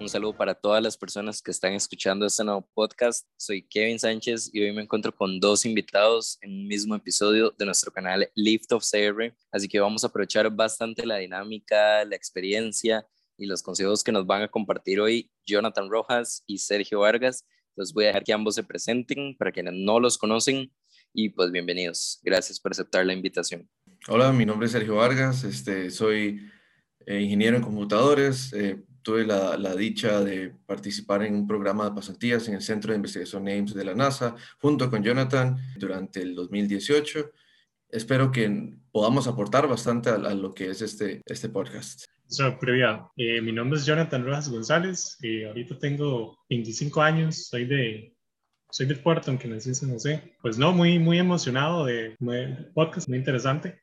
Un saludo para todas las personas que están escuchando este nuevo podcast. Soy Kevin Sánchez y hoy me encuentro con dos invitados en un mismo episodio de nuestro canal Lift of CR. Así que vamos a aprovechar bastante la dinámica, la experiencia y los consejos que nos van a compartir hoy Jonathan Rojas y Sergio Vargas. Los voy a dejar que ambos se presenten para quienes no los conocen y pues bienvenidos. Gracias por aceptar la invitación. Hola, mi nombre es Sergio Vargas, este, soy eh, ingeniero en computadores. eh, tuve la, la dicha de participar en un programa de pasantías en el Centro de Investigación Ames de la NASA junto con Jonathan durante el 2018. Espero que podamos aportar bastante a, a lo que es este, este podcast. So, previa, eh, mi nombre es Jonathan Rojas González, eh, ahorita tengo 25 años, soy de, soy de Puerto, aunque nací en San José. Pues no, muy, muy emocionado de, de podcast, muy interesante.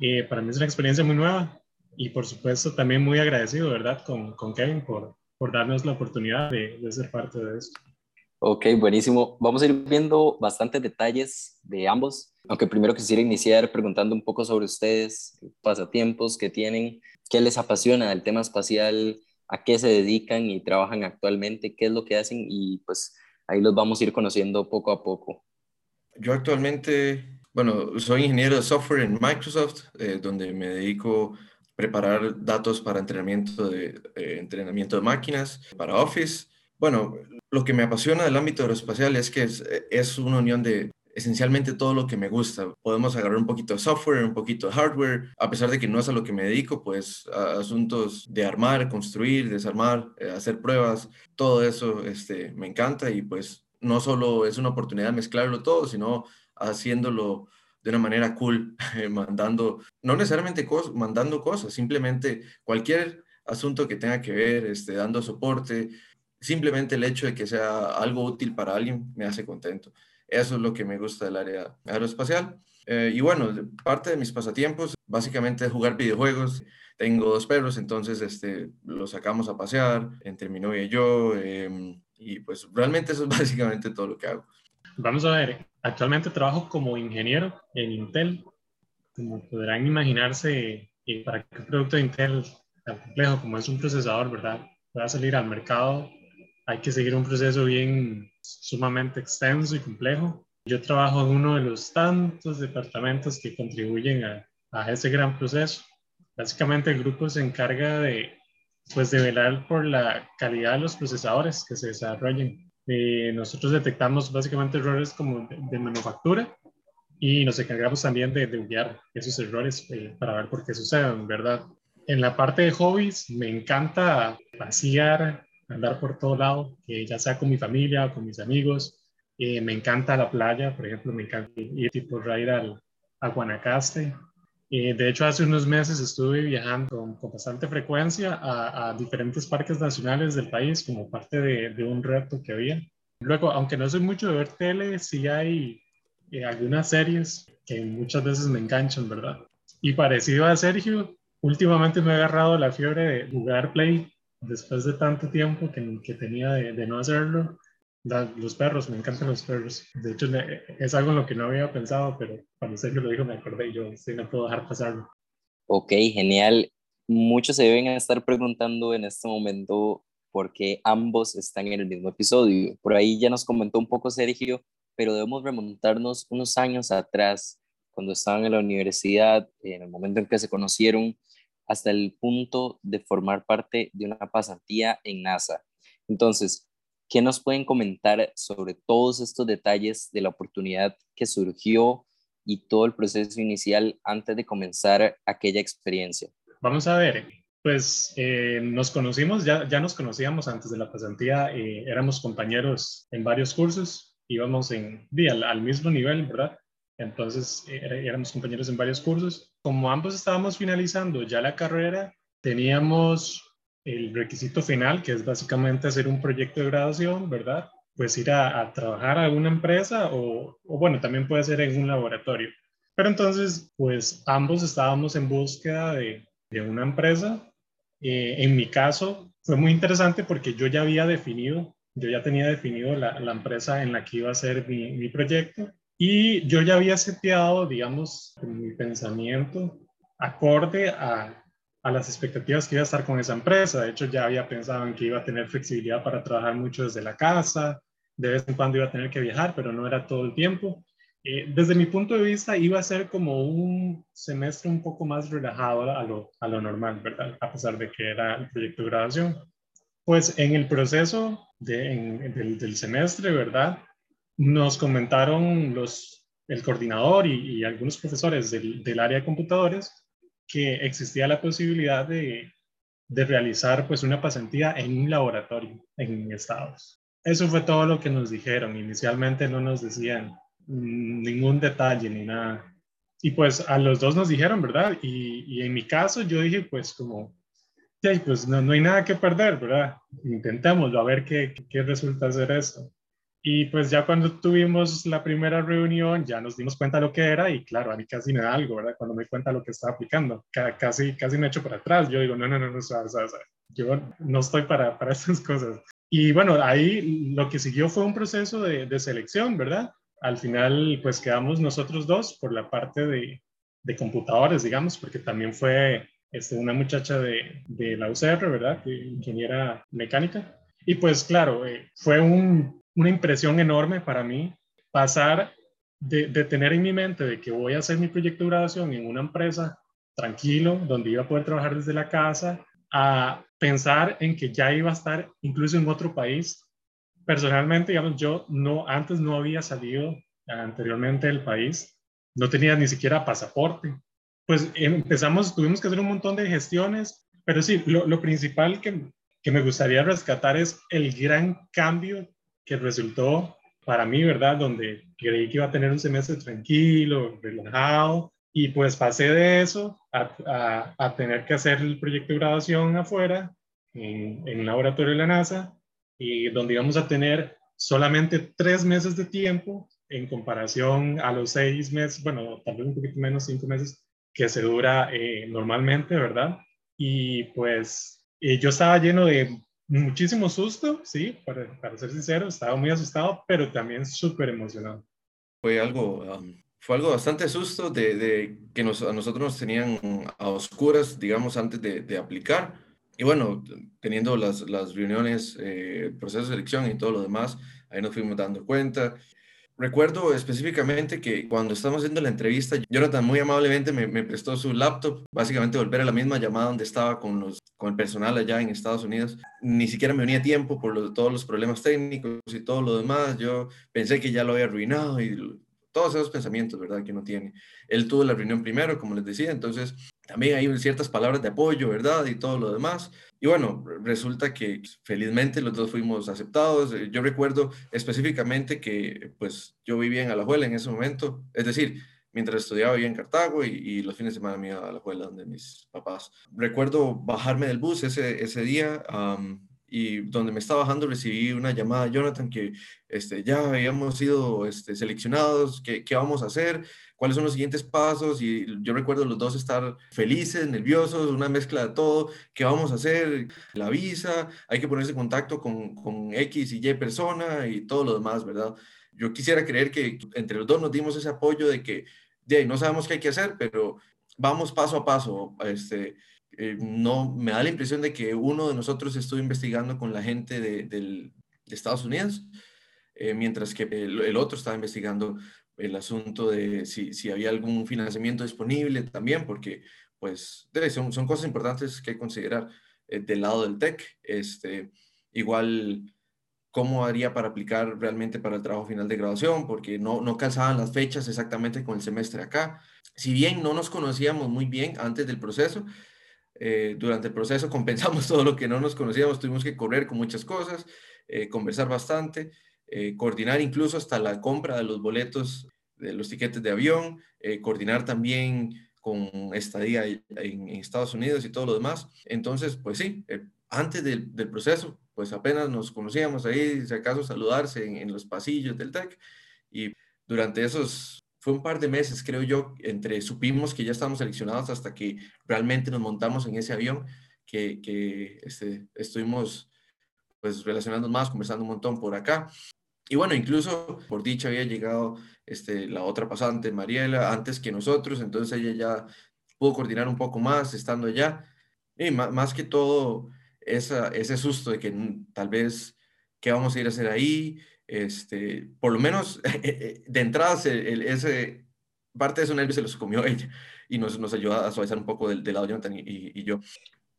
Eh, para mí es una experiencia muy nueva y por supuesto también muy agradecido, ¿verdad? Con, con Kevin por, por darnos la oportunidad de, de ser parte de esto. Ok, buenísimo. Vamos a ir viendo bastantes detalles de ambos, aunque primero quisiera iniciar preguntando un poco sobre ustedes, pasatiempos que tienen, qué les apasiona del tema espacial, a qué se dedican y trabajan actualmente, qué es lo que hacen y pues ahí los vamos a ir conociendo poco a poco. Yo actualmente, bueno, soy ingeniero de software en Microsoft, eh, donde me dedico a preparar datos para entrenamiento de, eh, entrenamiento de máquinas, para Office. Bueno, lo que me apasiona del ámbito aeroespacial es que es, es una unión de esencialmente todo lo que me gusta. Podemos agarrar un poquito de software, un poquito de hardware, a pesar de que no es a lo que me dedico, pues asuntos de armar, construir, desarmar, eh, hacer pruebas, todo eso este, me encanta y pues no solo es una oportunidad de mezclarlo todo, sino haciéndolo de una manera cool, mandando, no necesariamente cos mandando cosas, simplemente cualquier asunto que tenga que ver, este, dando soporte, simplemente el hecho de que sea algo útil para alguien me hace contento. Eso es lo que me gusta del área aeroespacial. Eh, y bueno, parte de mis pasatiempos básicamente es jugar videojuegos. Tengo dos perros, entonces este, los sacamos a pasear entre mi novia y yo. Eh, y pues realmente eso es básicamente todo lo que hago. Vamos a ver, actualmente trabajo como ingeniero en Intel. Como podrán imaginarse, y para que un producto de Intel tan complejo como es un procesador, ¿verdad? Pueda salir al mercado, hay que seguir un proceso bien sumamente extenso y complejo. Yo trabajo en uno de los tantos departamentos que contribuyen a, a ese gran proceso. Básicamente el grupo se encarga de, pues, de velar por la calidad de los procesadores que se desarrollen. Eh, nosotros detectamos básicamente errores como de, de manufactura y nos encargamos también de, de buguear esos errores eh, para ver por qué suceden, ¿verdad? En la parte de hobbies me encanta pasear, andar por todo lado, eh, ya sea con mi familia o con mis amigos. Eh, me encanta la playa, por ejemplo, me encanta ir tipo ir al, a Guanacaste. Eh, de hecho, hace unos meses estuve viajando con, bastante frecuencia a, diferentes parques nacionales del país como parte de, de, un reto que había. Luego, aunque no soy mucho de ver tele, sí hay eh, algunas series que muchas veces me enganchan, ¿verdad? Y parecido a Sergio, últimamente me he agarrado la fiebre de jugar Play después de tanto tiempo que, que tenía de, de, no hacerlo. Los perros, me encantan los perros. De hecho, es algo en lo que no había pensado, pero cuando Sergio lo dijo me acordé y yo sí, no puedo dejar pasarlo. Ok, genial. Muchos se deben estar preguntando en este momento por qué ambos están en el mismo episodio. Por ahí ya nos comentó un poco Sergio, pero debemos remontarnos unos años atrás, cuando estaban en la universidad, en el momento en que se conocieron, hasta el punto de formar parte de una pasantía en NASA. Entonces, ¿qué nos pueden comentar sobre todos estos detalles de la oportunidad que surgió y todo el proceso inicial antes de comenzar aquella experiencia? Vamos a ver, pues eh, nos conocimos, ya, ya nos conocíamos antes de la pasantía, eh, éramos compañeros en varios cursos, íbamos en, al, al mismo nivel, ¿verdad? Entonces éramos compañeros en varios cursos. Como ambos estábamos finalizando ya la carrera, teníamos el requisito final, que es básicamente hacer un proyecto de graduación, ¿verdad? Pues ir a, trabajar a una empresa o, o, bueno, también puede ser en un laboratorio. Pero entonces, pues ambos estábamos en búsqueda de, de una empresa. Eh, en mi caso, fue muy interesante porque yo ya había definido, yo ya tenía definido la, la empresa en la que iba a ser mi, mi proyecto y yo ya había seteado, digamos, mi pensamiento acorde a, a las expectativas que iba a estar con esa empresa. De hecho, ya había pensado en que iba a tener flexibilidad para trabajar mucho desde la casa, de vez en cuando iba a tener que viajar, pero no era todo el tiempo. Eh, desde mi punto de vista, iba a ser como un semestre un poco más relajado a lo, a lo normal, ¿verdad? A pesar de que era el proyecto de graduación. Pues en el proceso de, del, semestre, ¿verdad? Nos comentaron los, el coordinador y, y algunos profesores del, del, área de computadores que existía la posibilidad de, de realizar pues una pasantía en un laboratorio en Estados. Eso fue todo lo que nos dijeron. Inicialmente no nos decían ningún detalle ni nada. Y pues a los dos nos dijeron, ¿verdad? Y, en mi caso yo dije, pues como, sí, pues no, no, hay nada que perder, ¿verdad? Intentémoslo, a ver qué, qué resulta hacer eso. Y pues ya cuando tuvimos la primera reunión, ya nos dimos cuenta de lo que era y claro, a mí casi me da algo, ¿verdad? Cuando me cuenta lo que estaba aplicando, casi, casi me echo para atrás. Yo digo, no, no, no, no, yo no estoy para, para esas cosas. Y bueno, ahí lo que siguió fue un proceso de, de selección, ¿verdad? Al final, pues quedamos nosotros dos por la parte de, de computadores, digamos, porque también fue este, una muchacha de, de la UCR, ¿verdad? Ingeniera mecánica. Y pues claro, eh, fue un, una impresión enorme para mí pasar de, de, tener en mi mente de que voy a hacer mi proyecto de graduación en una empresa tranquilo, donde iba a poder trabajar desde la casa, a pensar en que ya iba a estar incluso en otro país. Personalmente, digamos, yo no, antes no había salido anteriormente del país, no tenía ni siquiera pasaporte. Pues empezamos, tuvimos que hacer un montón de gestiones, pero sí, lo, lo principal que, que me gustaría rescatar es el gran cambio que resultó para mí, ¿verdad? Donde creí que iba a tener un semestre tranquilo, relajado, y pues pasé de eso a, a, a tener que hacer el proyecto de graduación afuera, en, en un laboratorio de la NASA, y donde íbamos a tener solamente tres meses de tiempo en comparación a los seis meses, bueno, tal vez un poquito menos, cinco meses, que se dura eh, normalmente, ¿verdad? Y pues eh, yo estaba lleno de muchísimo susto, sí, para, para, ser sincero, estaba muy asustado, pero también súper emocionado. Fue algo, um, fue algo bastante susto de, que nos, a nosotros nos tenían a oscuras, digamos, antes de, de aplicar. Y bueno, teniendo las, las reuniones, eh, proceso de selección y todo lo demás, ahí nos fuimos dando cuenta. Recuerdo específicamente que cuando estábamos haciendo la entrevista, Jonathan muy amablemente me, prestó su laptop, básicamente volver a la misma llamada donde estaba con, los, con el personal allá en Estados Unidos. Ni siquiera me unía tiempo por todos los problemas técnicos y todo lo demás. Yo pensé que ya lo había arruinado y todos esos pensamientos, ¿verdad? Que no tiene. Él tuvo la reunión primero, como les decía, entonces también hay ciertas palabras de apoyo, ¿verdad? Y todo lo demás. Y bueno, resulta que felizmente los dos fuimos aceptados. Yo recuerdo específicamente que pues yo vivía en Alajuela en ese momento, es decir, mientras estudiaba vivía en Cartago y, y los fines de semana me iba a Alajuela donde mis papás. Recuerdo bajarme del bus ese, ese día um, y donde me estaba bajando recibí una llamada Jonathan que este, ya habíamos sido este, seleccionados, ¿qué, ¿qué vamos a hacer? cuáles son los siguientes pasos y yo recuerdo los dos estar felices, nerviosos, una mezcla de todo, qué vamos a hacer, la visa, hay que ponerse en contacto con, con X y Y persona y todo lo demás, ¿verdad? Yo quisiera creer que entre los dos nos dimos ese apoyo de que de, no sabemos qué hay que hacer, pero vamos paso a paso. Este, eh, no, me da la impresión de que uno de nosotros estuvo investigando con la gente de, Estados Unidos, eh, mientras que el, el, otro estaba investigando el asunto de si, si había algún financiamiento disponible también, porque pues son, son cosas importantes que considerar eh, del lado del TEC. Este, igual, cómo haría para aplicar realmente para el trabajo final de graduación, porque no, no calzaban las fechas exactamente con el semestre acá. Si bien no nos conocíamos muy bien antes del proceso, eh, durante el proceso compensamos todo lo que no nos conocíamos, tuvimos que correr con muchas cosas, eh, conversar bastante. Eh, coordinar incluso hasta la compra de los boletos, de los tiquetes de avión, eh, coordinar también con estadía en, en, Estados Unidos y todo lo demás. Entonces, pues sí, eh, antes del, del, proceso, pues apenas nos conocíamos ahí, si acaso saludarse en, en los pasillos del TEC y durante esos fue un par de meses, creo yo, entre supimos que ya estábamos seleccionados hasta que realmente nos montamos en ese avión, que, este, estuvimos pues relacionando más, conversando un montón por acá. Y bueno, incluso por dicha había llegado este, la otra pasante, Mariela, antes que nosotros, entonces ella ya pudo coordinar un poco más estando allá. Y más, que todo, ese susto de que tal vez qué vamos a ir a hacer ahí, este, por lo menos de entrada ese, parte de esos nervios se los comió ella y nos, nos ayudó a suavizar un poco del, del lado Jonathan y, y, yo.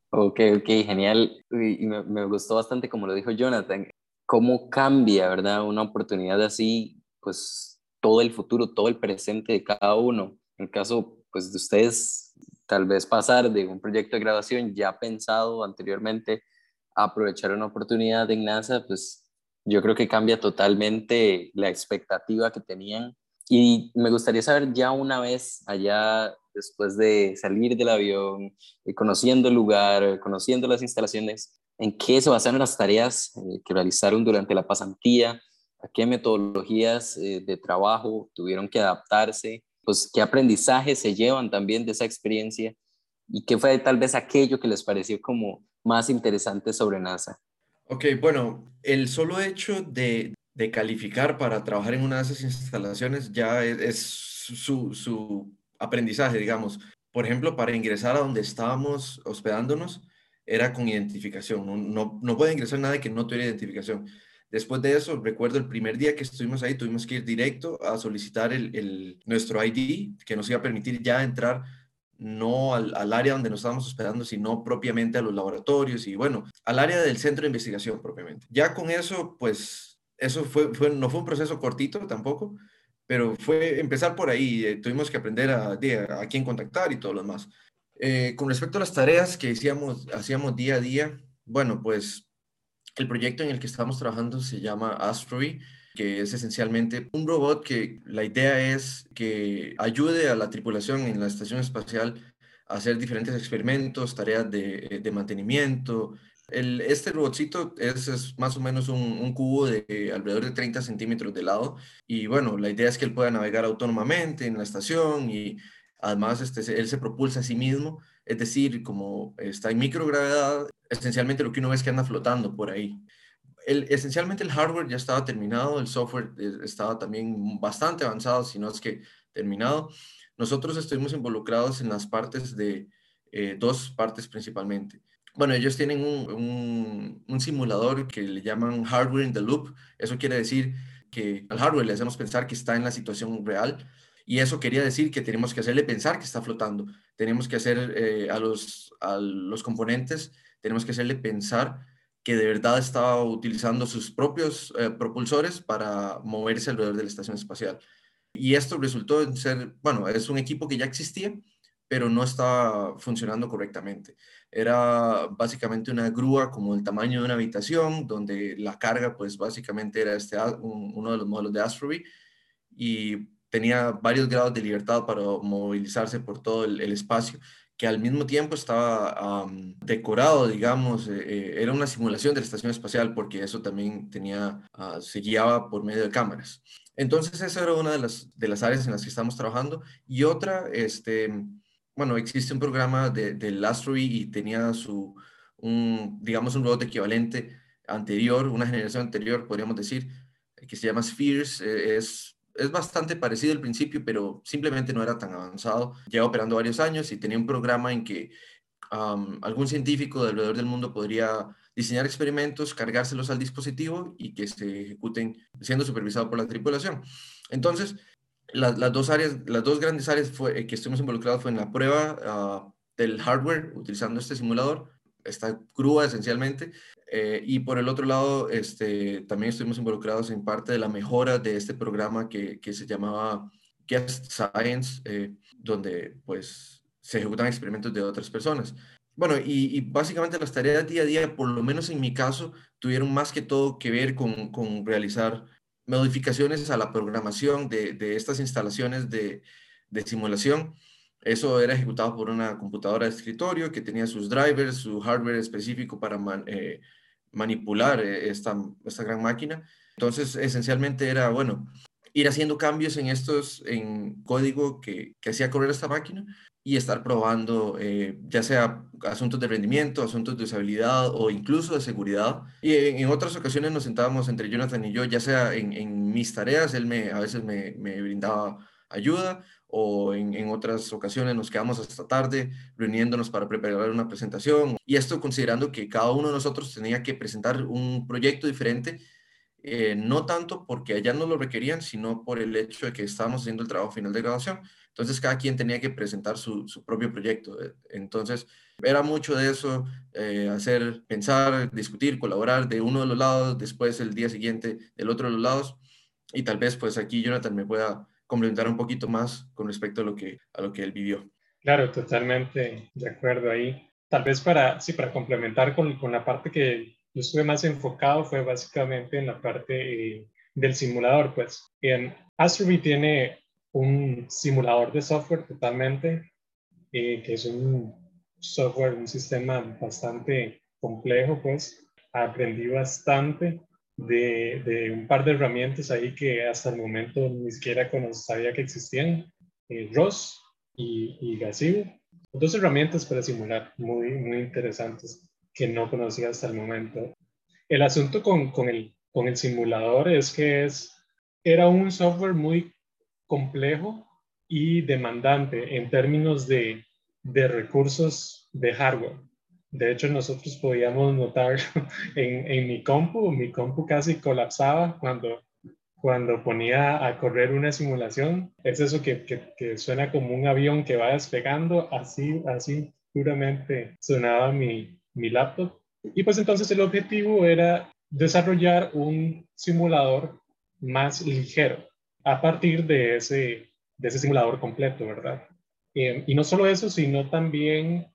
Ok, ok, genial. Y me, me, gustó bastante como lo dijo Jonathan, cómo cambia, ¿verdad? Una oportunidad así, pues todo el futuro, todo el presente de cada uno. En el caso, pues de ustedes, tal vez pasar de un proyecto de grabación ya pensado anteriormente a aprovechar una oportunidad en NASA, pues yo creo que cambia totalmente la expectativa que tenían. Y me gustaría saber ya una vez allá, después de salir del avión, y conociendo el lugar, conociendo las instalaciones, en qué se basaron las tareas eh, que realizaron durante la pasantía, a qué metodologías eh, de trabajo tuvieron que adaptarse, pues qué aprendizajes se llevan también de esa experiencia y qué fue tal vez aquello que les pareció como más interesante sobre NASA. Ok, bueno, el solo hecho de, de calificar para trabajar en una de esas instalaciones ya es, su, su, aprendizaje, digamos. Por ejemplo, para ingresar a donde estábamos hospedándonos, era con identificación. No, no, puede ingresar nadie que no tuviera identificación. Después de eso, recuerdo el primer día que estuvimos ahí, tuvimos que ir directo a solicitar el, el, nuestro ID, que nos iba a permitir ya entrar no al, área donde nos estábamos hospedando, sino propiamente a los laboratorios y bueno, al área del centro de investigación propiamente. Ya con eso, pues, eso fue, no fue un proceso cortito tampoco, pero fue empezar por ahí. Eh, tuvimos que aprender a, a, a, quién contactar y todo lo demás. Eh, con respecto a las tareas que hacíamos, hacíamos día a día, bueno, pues el proyecto en el que estamos trabajando se llama Astroy que es esencialmente un robot que la idea es que ayude a la tripulación en la estación espacial a hacer diferentes experimentos, tareas de, de mantenimiento. Este robotcito es, es, más o menos un, un, cubo de alrededor de 30 centímetros de lado y bueno, la idea es que él pueda navegar autónomamente en la estación y además este, él se propulsa a sí mismo, es decir, como está en microgravedad, esencialmente lo que uno ve es que anda flotando por ahí el, esencialmente el hardware ya estaba terminado, el software eh, estaba también bastante avanzado, si no es que terminado. Nosotros estuvimos involucrados en las partes de eh, dos partes principalmente. Bueno, ellos tienen un, un, un, simulador que le llaman hardware in the loop. Eso quiere decir que al hardware le hacemos pensar que está en la situación real y eso quería decir que tenemos que hacerle pensar que está flotando. Tenemos que hacer eh, a, los, a los componentes, tenemos que hacerle pensar que de verdad estaba utilizando sus propios eh, propulsores para moverse alrededor de la estación espacial. Y esto resultó en ser, bueno, es un equipo que ya existía, pero no estaba funcionando correctamente. Era básicamente una grúa como el tamaño de una habitación, donde la carga, pues básicamente era este, un, uno de los modelos de Astroby, y tenía varios grados de libertad para movilizarse por todo el, el espacio que al mismo tiempo estaba um, decorado, digamos, eh, eh, era una simulación de la estación espacial porque eso también tenía, uh, se guiaba por medio de cámaras. Entonces esa era una de las, de las áreas en las que estamos trabajando y otra, este, bueno, existe un programa del de Astroy y tenía su, un, digamos, un robot equivalente anterior, una generación anterior, podríamos decir, que se llama Spheres, eh, es es bastante parecido al principio, pero simplemente no era tan avanzado. Lleva operando varios años y tenía un programa en que algún científico de alrededor del mundo podría diseñar experimentos, cargárselos al dispositivo y que se ejecuten siendo supervisado por la tripulación. Entonces, las dos áreas, las dos grandes áreas eh, que estuvimos involucrados fue en la prueba ah, del hardware utilizando este simulador, esta grúa esencialmente, eh, y por el otro lado, este, también estuvimos involucrados en parte de la mejora de este programa que, que se llamaba Guest Science, eh, donde pues se ejecutan experimentos de otras personas. Bueno, y, y, básicamente las tareas día a día, por lo menos en mi caso, tuvieron más que todo que ver con, con realizar modificaciones a la programación de, de estas instalaciones de, de simulación. Eso era ejecutado por una computadora de escritorio que tenía sus drivers, su hardware específico para eh, manipular eh, esta, esta gran máquina. Entonces, esencialmente era, bueno, ir haciendo cambios en estos, en código que, hacía correr esta máquina y estar probando eh, ya sea asuntos de rendimiento, asuntos de usabilidad o incluso de seguridad. Y en, otras ocasiones nos sentábamos entre Jonathan y yo, ya sea en, mis tareas, él me, a veces me brindaba ayuda o en, en, otras ocasiones nos quedamos hasta tarde reuniéndonos para preparar una presentación. Y esto considerando que cada uno de nosotros tenía que presentar un proyecto diferente eh, no tanto porque allá no lo requerían, sino por el hecho de que estábamos haciendo el trabajo final de graduación. Entonces, cada quien tenía que presentar su, propio proyecto. Entonces, era mucho de eso, eh, hacer, pensar, discutir, colaborar de uno de los lados, después el día siguiente del otro de los lados. Y tal vez, pues aquí Jonathan me pueda complementar un poquito más con respecto a lo que, a lo que él vivió. Claro, totalmente de acuerdo ahí. Tal vez para, sí, para complementar con, con la parte que yo estuve más enfocado fue básicamente en la parte eh, del simulador, pues. En Astrobi tiene un simulador de software totalmente, eh, que es un software, un sistema bastante complejo, pues. Aprendí bastante de, un par de herramientas ahí que hasta el momento ni siquiera sabía que existían, eh, ROS y, y. Dos herramientas para simular muy, muy interesantes que no conocía hasta el momento. El asunto con, con, el, con el simulador es que es, era un software muy complejo y demandante en términos de, de recursos de hardware. De hecho, nosotros podíamos notar en, en, mi compu, mi compu casi colapsaba cuando, cuando ponía a correr una simulación. Es eso que, que, que suena como un avión que va despegando, así, así puramente sonaba mi, mi laptop. Y pues entonces el objetivo era desarrollar un simulador más ligero a partir de ese, de ese simulador completo, ¿verdad? Eh, y no solo eso, sino también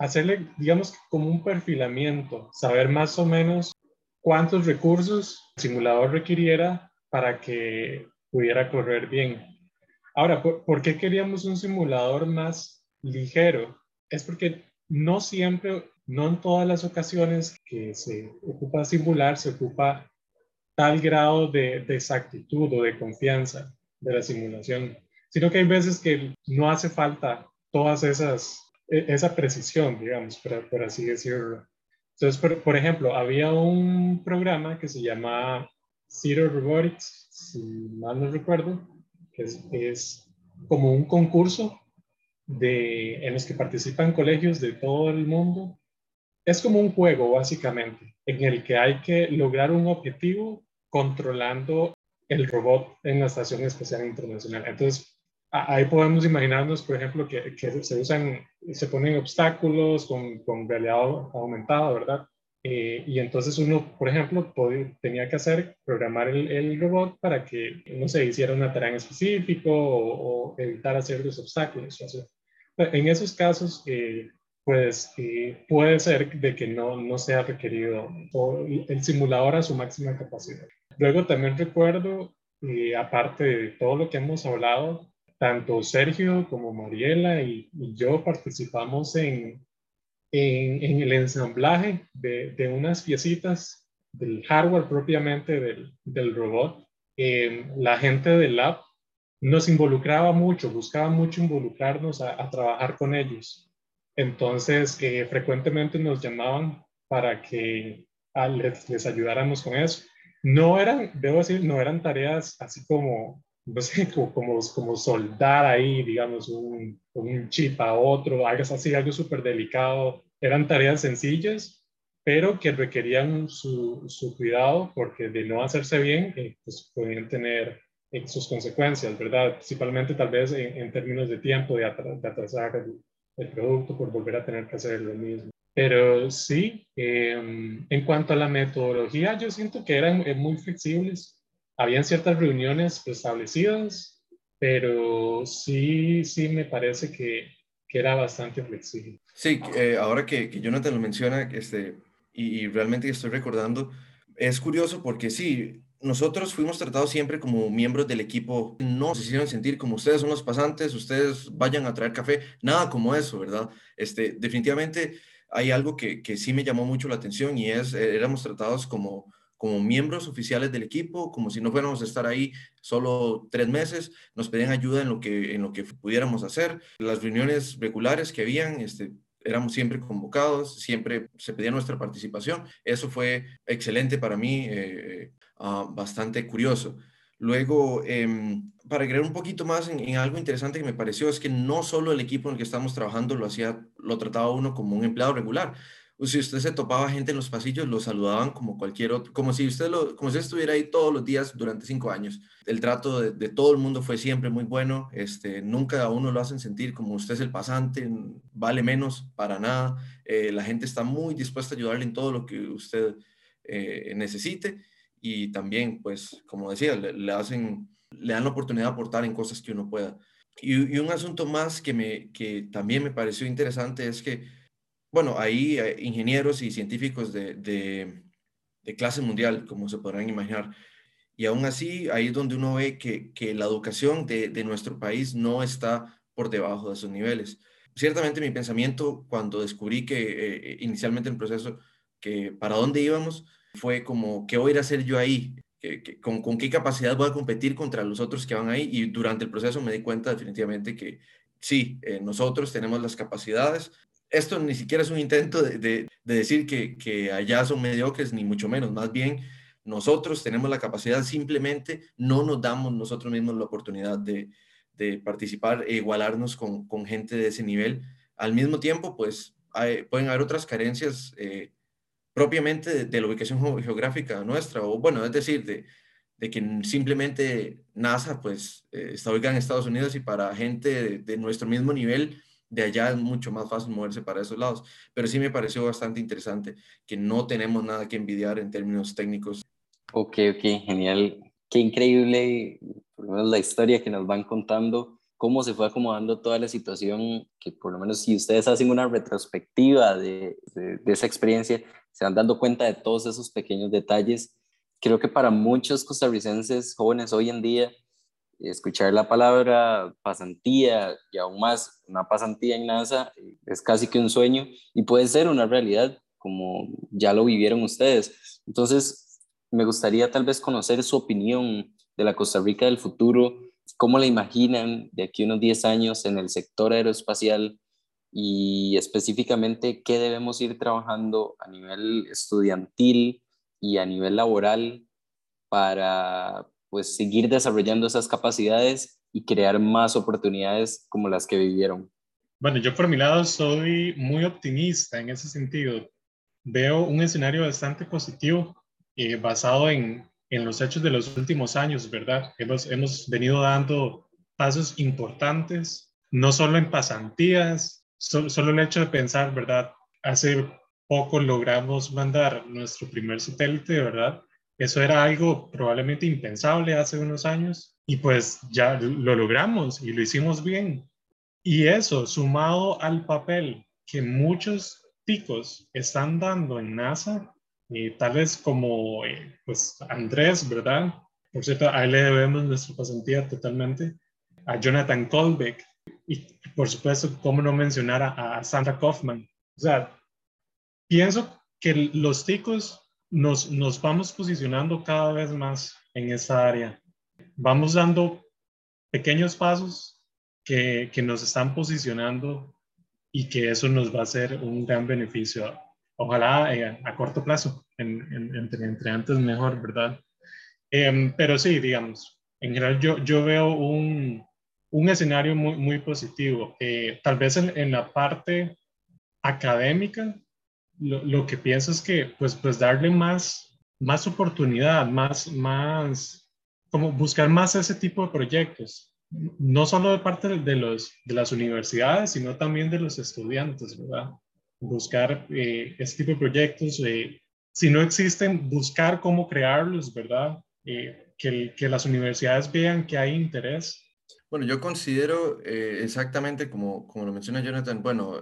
hacerle, digamos, como un perfilamiento, saber más o menos cuántos recursos el simulador requiriera para que pudiera correr bien. Ahora, ¿por qué queríamos un simulador más ligero? Es porque no siempre no en todas las ocasiones que se ocupa simular se ocupa tal grado de, exactitud o de confianza de la simulación, sino que hay veces que no hace falta todas esas, esa precisión, digamos, por, así decirlo. Entonces, por, ejemplo, había un programa que se llama Zero Robotics, si mal no recuerdo, que es, es como un concurso de, en los que participan colegios de todo el mundo es como un juego, básicamente, en el que hay que lograr un objetivo controlando el robot en la Estación Espacial Internacional. Entonces, ahí podemos imaginarnos, por ejemplo, que, se usan, se ponen obstáculos con, con realidad aumentada, ¿verdad? Eh, y entonces uno, por ejemplo, tenía que hacer, programar el, robot para que, no se hiciera una tarea en específico o, evitar hacer los obstáculos. en esos casos, eh, pues puede ser de que no, no sea requerido el simulador a su máxima capacidad. Luego también recuerdo, y aparte de todo lo que hemos hablado, tanto Sergio como Mariela y, yo participamos en, el ensamblaje de, unas piecitas del hardware propiamente del, robot. la gente del lab nos involucraba mucho, buscaba mucho involucrarnos a, trabajar con ellos. Entonces, eh, frecuentemente nos llamaban para que ah, les, ayudáramos con eso. No eran, debo decir, no eran tareas así como, no sé, como, como, soldar ahí, digamos, un, un chip a otro, algo así, algo súper delicado. Eran tareas sencillas, pero que requerían su, su cuidado porque de no hacerse bien, eh, pues podían tener eh, sus consecuencias, ¿verdad? Principalmente tal vez en, términos de tiempo, de, de atrasar el producto por volver a tener que hacer lo mismo. Pero sí, em, en cuanto a la metodología, yo siento que eran eh, muy flexibles. Habían ciertas reuniones establecidas, pero sí, sí me parece que, que era bastante flexible. Sí, eh, ahora que, que, Jonathan lo menciona, este, y, y realmente estoy recordando, es curioso porque sí, nosotros fuimos tratados siempre como miembros del equipo. No nos hicieron sentir como ustedes son los pasantes, ustedes vayan a traer café, nada como eso, ¿verdad? Este, definitivamente hay algo que, que sí me llamó mucho la atención y es, eh, éramos tratados como, como miembros oficiales del equipo, como si no fuéramos a estar ahí solo tres meses, nos pedían ayuda en lo que, en lo que pudiéramos hacer. Las reuniones regulares que habían, este, éramos siempre convocados, siempre se pedía nuestra participación. Eso fue excelente para mí, eh, ah, bastante curioso. Luego, em, para agregar un poquito más en, en, algo interesante que me pareció, es que no solo el equipo en el que estamos trabajando lo hacía, lo trataba uno como un empleado regular, si usted se topaba gente en los pasillos, lo saludaban como cualquier otro, como si usted, lo, como si estuviera ahí todos los días durante cinco años. El trato de, todo el mundo fue siempre muy bueno, este, nunca a uno lo hacen sentir como usted es el pasante, vale menos para nada. Eh, la gente está muy dispuesta a ayudarle en todo lo que usted eh, necesite y también, pues, como decía, le, hacen, le dan la oportunidad de aportar en cosas que uno pueda. Y, y un asunto más que, me, que también me pareció interesante es que bueno, hay ingenieros y científicos de, clase mundial, como se podrán imaginar. Y aún así, ahí es donde uno ve que, la educación de, nuestro país no está por debajo de esos niveles. Ciertamente mi pensamiento cuando descubrí que eh, inicialmente en el proceso, que para dónde íbamos, fue como, ¿qué voy a ir a hacer yo ahí? con, con, qué capacidad voy a competir contra los otros que van ahí? Y durante el proceso me di cuenta definitivamente que sí, eh, nosotros tenemos las capacidades, esto ni siquiera es un intento de, decir que, allá son mediocres, ni mucho menos. Más bien, nosotros tenemos la capacidad, simplemente no nos damos nosotros mismos la oportunidad de, participar e igualarnos con, gente de ese nivel. Al mismo tiempo, pues pueden haber otras carencias eh, propiamente de, la ubicación geográfica nuestra, o bueno, es decir, de, que simplemente NASA pues eh, está ubicada en Estados Unidos y para gente de nuestro mismo nivel, de allá es mucho más fácil moverse para esos lados. Pero sí me pareció bastante interesante que no tenemos nada que envidiar en términos técnicos. Ok, ok, genial. Qué increíble, por lo menos la historia que nos van contando, cómo se fue acomodando toda la situación, que por lo menos si ustedes hacen una retrospectiva de, de, de esa experiencia, se van dando cuenta de todos esos pequeños detalles. Creo que para muchos costarricenses jóvenes hoy en día, escuchar la palabra pasantía y aún más una pasantía en NASA es casi que un sueño y puede ser una realidad como ya lo vivieron ustedes. Entonces, me gustaría tal vez conocer su opinión de la Costa Rica del futuro, cómo la imaginan de aquí a unos 10 años en el sector aeroespacial y específicamente qué debemos ir trabajando a nivel estudiantil y a nivel laboral para pues seguir desarrollando esas capacidades y crear más oportunidades como las que vivieron. Bueno, yo por mi lado soy muy optimista en ese sentido. Veo un escenario bastante positivo eh, basado en, en, los hechos de los últimos años, ¿verdad? Hemos, hemos venido dando pasos importantes, no solo en pasantías, solo el hecho de pensar, ¿verdad? Hace poco logramos mandar nuestro primer satélite, ¿verdad? Eso era algo probablemente impensable hace unos años y pues ya lo logramos y lo hicimos bien. Y eso, sumado al papel que muchos ticos están dando en NASA, y tal vez como eh, pues Andrés, ¿verdad? Por cierto, a él le debemos nuestra pasantía totalmente. A Jonathan Kolbeck y por supuesto, cómo no mencionar a, a Sandra Kaufman. O sea, pienso que los ticos nos, nos vamos posicionando cada vez más en esa área. Vamos dando pequeños pasos que, que nos están posicionando y que eso nos va a ser un gran beneficio. Ojalá eh, a corto plazo, entre, entre antes mejor, ¿verdad? Em, pero sí, digamos, en general yo, yo veo un, un escenario muy, muy positivo. Eh, tal vez en, en, la parte académica lo, que pienso es que pues, pues darle más, más oportunidad, más, más, como buscar más ese tipo de proyectos, no solo de parte de, los, de las universidades, sino también de los estudiantes, ¿verdad? Buscar eh, ese tipo de proyectos, eh, si no existen, buscar cómo crearlos, ¿verdad? Eh, que, que, las universidades vean que hay interés. Bueno, yo considero exactamente como, como lo menciona Jonathan, bueno,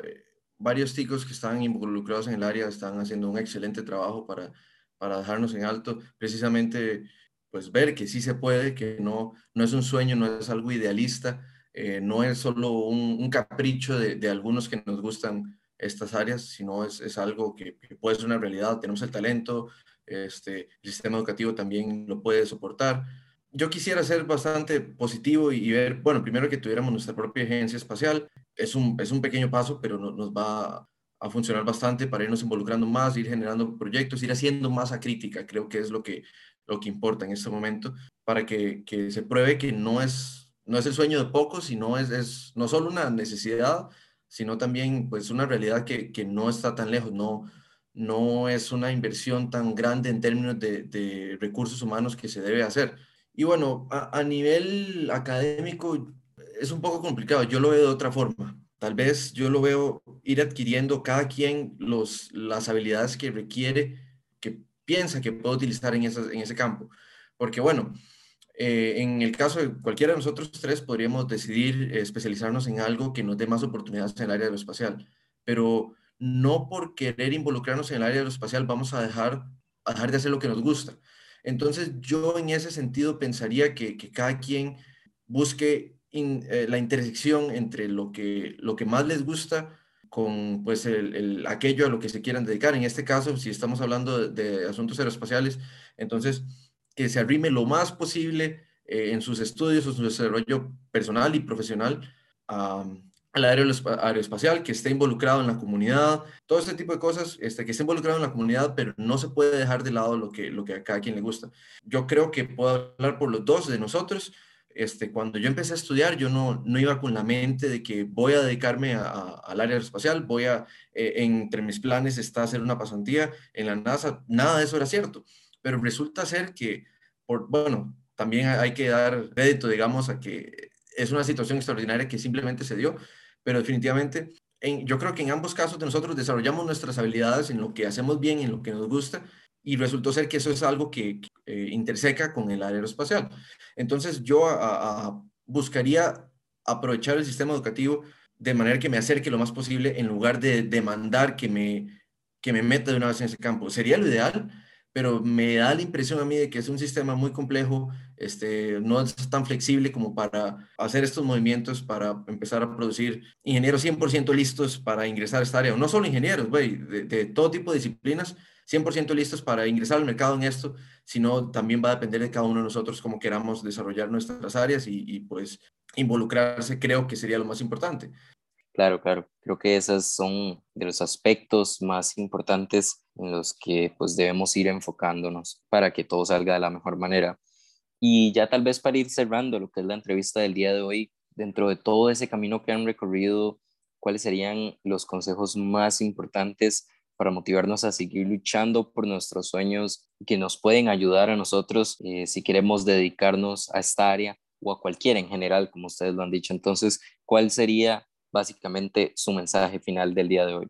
varios chicos que están involucrados en el área están haciendo un excelente trabajo para, para dejarnos en alto, precisamente pues ver que sí se puede, que no, no es un sueño, no es algo idealista, eh, no es solo un, capricho de, de, algunos que nos gustan estas áreas, sino es, es algo que, puede ser una realidad, tenemos el talento, este, el sistema educativo también lo puede soportar. Yo quisiera ser bastante positivo y, ver, bueno, primero que tuviéramos nuestra propia agencia espacial, es un, es un pequeño paso, pero nos va a funcionar bastante para irnos involucrando más, ir generando proyectos, ir haciendo masa crítica, creo que es lo que, lo que importa en este momento, para que, que se pruebe que no es, no es el sueño de pocos, sino es, es no solo una necesidad, sino también pues una realidad que, que no está tan lejos, no, no es una inversión tan grande en términos de, de recursos humanos que se debe hacer. Y bueno, a, a nivel académico es un poco complicado, yo lo veo de otra forma Tal vez yo lo veo ir adquiriendo cada quien los, las habilidades que requiere, que piensa que puede utilizar en, en ese campo. Porque bueno, eh, en el caso de cualquiera de nosotros tres podríamos decidir especializarnos en algo que nos dé más oportunidades en el área aeroespacial, pero no por querer involucrarnos en el área aeroespacial vamos a dejar, a dejar de hacer lo que nos gusta. Entonces yo en ese sentido pensaría que, cada quien busque eh, la intersección entre lo que, lo que más les gusta con pues el, aquello a lo que se quieran dedicar. En este caso, si estamos hablando de, asuntos aeroespaciales, entonces que se arrime lo más posible eh, en sus estudios o su desarrollo personal y profesional al aeroespacial, que esté involucrado en la comunidad, todo este tipo de cosas, este, que esté involucrado en la comunidad, pero no se puede dejar de lado lo que, lo que a cada quien le gusta. Yo creo que puedo hablar por los dos de nosotros. Este, cuando yo empecé a estudiar, yo no, no iba con la mente de que voy a dedicarme al área espacial, voy a, eh, entre mis planes está hacer una pasantía en la NASA, nada de eso era cierto, pero resulta ser que, por, bueno, también hay que dar crédito, digamos, a que es una situación extraordinaria que simplemente se dio, pero definitivamente en, yo creo que en ambos casos nosotros desarrollamos nuestras habilidades en lo que hacemos bien, en lo que nos gusta, y resultó ser que eso es algo que eh, interseca con el aeroespacial. Entonces yo buscaría aprovechar el sistema educativo de manera que me acerque lo más posible en lugar de demandar que me, que me meta de una vez en ese campo. Sería lo ideal, pero me da la impresión a mí de que es un sistema muy complejo, este, no es tan flexible como para hacer estos movimientos, para empezar a producir ingenieros 100% listos para ingresar a esta área, no solo ingenieros, güey, de, de todo tipo de disciplinas, 100% listos para ingresar al mercado en esto, sino también va a depender de cada uno de nosotros cómo queramos desarrollar nuestras áreas y, pues involucrarse creo que sería lo más importante. Claro, claro. Creo que esos son de los aspectos más importantes en los que pues debemos ir enfocándonos para que todo salga de la mejor manera. Y ya tal vez para ir cerrando lo que es la entrevista del día de hoy, dentro de todo ese camino que han recorrido, ¿cuáles serían los consejos más importantes para motivarnos a seguir luchando por nuestros sueños que nos pueden ayudar a nosotros eh, si queremos dedicarnos a esta área o a cualquiera en general, como ustedes lo han dicho. Entonces, ¿cuál sería básicamente su mensaje final del día de hoy?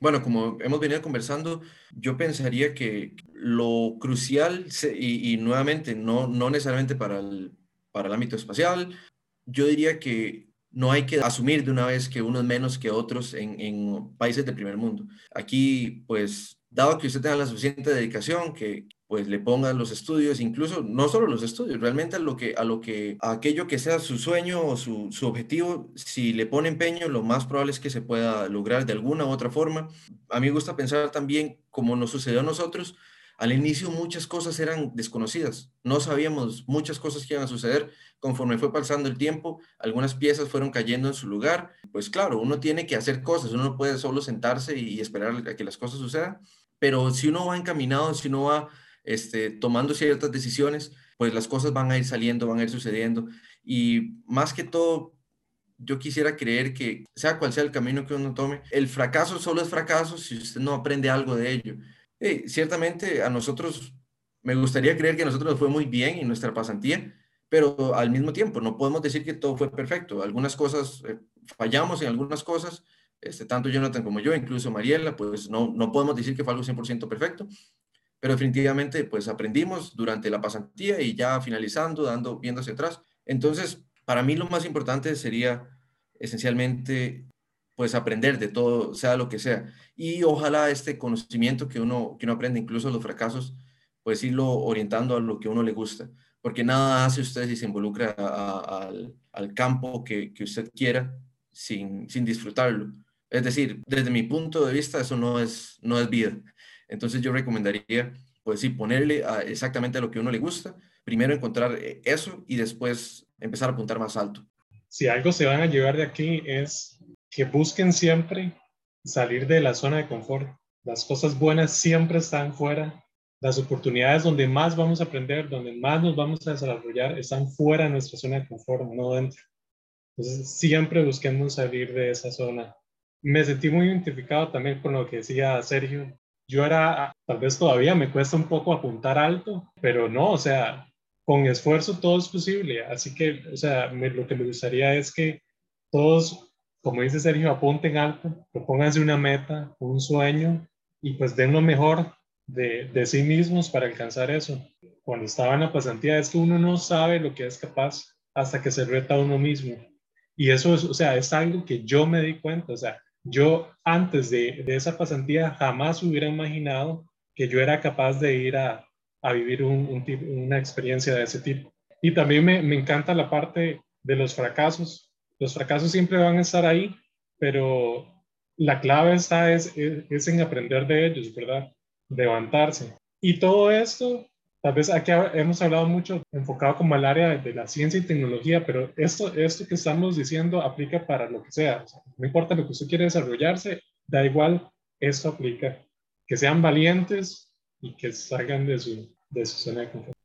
Bueno, como hemos venido conversando, yo pensaría que lo crucial, y, nuevamente, no, no necesariamente para el, para el ámbito espacial, yo diría que no hay que asumir de una vez que unos menos que otros en, países del primer mundo. Aquí, pues, dado que usted tenga la suficiente dedicación, que pues le ponga los estudios, incluso no solo los estudios, realmente a lo que, a lo que, a aquello que sea su sueño o su, su objetivo, si le pone empeño, lo más probable es que se pueda lograr de alguna u otra forma. A mí me gusta pensar también, como nos sucedió a nosotros, al inicio muchas cosas eran desconocidas, no sabíamos muchas cosas que iban a suceder. Conforme fue pasando el tiempo, algunas piezas fueron cayendo en su lugar. Pues claro, uno tiene que hacer cosas, uno no puede solo sentarse y esperar a que las cosas sucedan, pero si uno va encaminado, si uno va este, tomando ciertas decisiones, pues las cosas van a ir saliendo, van a ir sucediendo. Y más que todo, yo quisiera creer que sea cual sea el camino que uno tome, el fracaso solo es fracaso si usted no aprende algo de ello ciertamente a nosotros, me gustaría creer que a nosotros nos fue muy bien en nuestra pasantía, pero al mismo tiempo no podemos decir que todo fue perfecto. Algunas cosas, eh, fallamos en algunas cosas, este, tanto Jonathan como yo, incluso Mariela, pues no, no podemos decir que fue algo 100% perfecto, pero definitivamente pues aprendimos durante la pasantía y ya finalizando, dando, viendo atrás. Entonces, para mí lo más importante sería esencialmente pues aprender de todo, sea lo que sea. Y ojalá este conocimiento que uno, que uno aprende, incluso los fracasos, pues irlo orientando a lo que uno le gusta. Porque nada hace usted si se involucra al, al, campo que, que, usted quiera sin, sin disfrutarlo. Es decir, desde mi punto de vista, eso no es, no es vida. Entonces yo recomendaría pues sí, ponerle a exactamente a lo que a uno le gusta, primero encontrar eh, eso y después empezar a apuntar más alto. Si algo se van a llevar de aquí es que busquen siempre salir de la zona de confort. Las cosas buenas siempre están fuera. Las oportunidades donde más vamos a aprender, donde más nos vamos a desarrollar, están fuera de nuestra zona de confort, no dentro. Entonces, siempre busquemos salir de esa zona. Me sentí muy identificado también con lo que decía Sergio. Yo era, tal vez todavía me cuesta un poco apuntar alto, pero no, o sea, con esfuerzo todo es posible. Así que, o sea, lo que me gustaría es que todos como dice Sergio, apunten alto, propónganse una meta, un sueño y pues den lo mejor de, de, sí mismos para alcanzar eso. Cuando estaba en la pasantía es que uno no sabe lo que es capaz hasta que se reta a uno mismo. Y eso es, o sea, es algo que yo me di cuenta. O sea, yo antes de, de esa pasantía jamás hubiera imaginado que yo era capaz de ir a, a vivir un, un una experiencia de ese tipo. Y también me, me encanta la parte de los fracasos, los fracasos siempre van a estar ahí, pero la clave está es, es, en aprender de ellos, ¿verdad? Levantarse. Y todo esto, tal vez aquí hemos hablado mucho enfocado como al área de la ciencia y tecnología, pero esto, esto que estamos diciendo aplica para lo que sea. no importa lo que usted quiere desarrollarse, da igual, esto aplica. Que sean valientes y que salgan de su, de su zona de confort.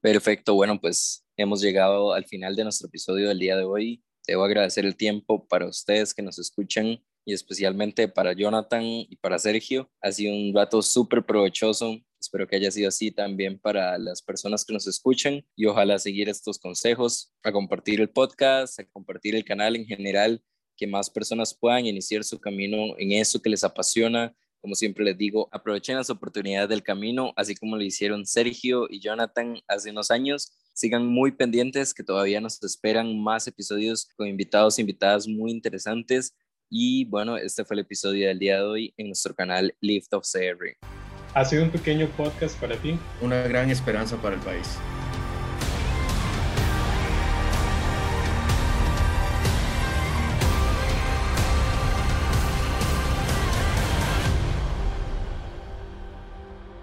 Perfecto, bueno, pues hemos llegado al final de nuestro episodio del día de hoy. Debo agradecer el tiempo para ustedes que nos escuchan y especialmente para Jonathan y para Sergio. Ha sido un rato súper provechoso. Espero que haya sido así también para las personas que nos escuchan y ojalá seguir estos consejos, a compartir el podcast, a compartir el canal en general, que más personas puedan iniciar su camino en eso que les apasiona. Como siempre les digo, aprovechen las oportunidades del camino, así como lo hicieron Sergio y Jonathan hace unos años sigan muy pendientes que todavía nos esperan más episodios con invitados e invitadas muy interesantes. Y bueno, este fue el episodio del día de hoy en nuestro canal Lift of CR. Ha sido un pequeño podcast para ti. Una gran esperanza para el país.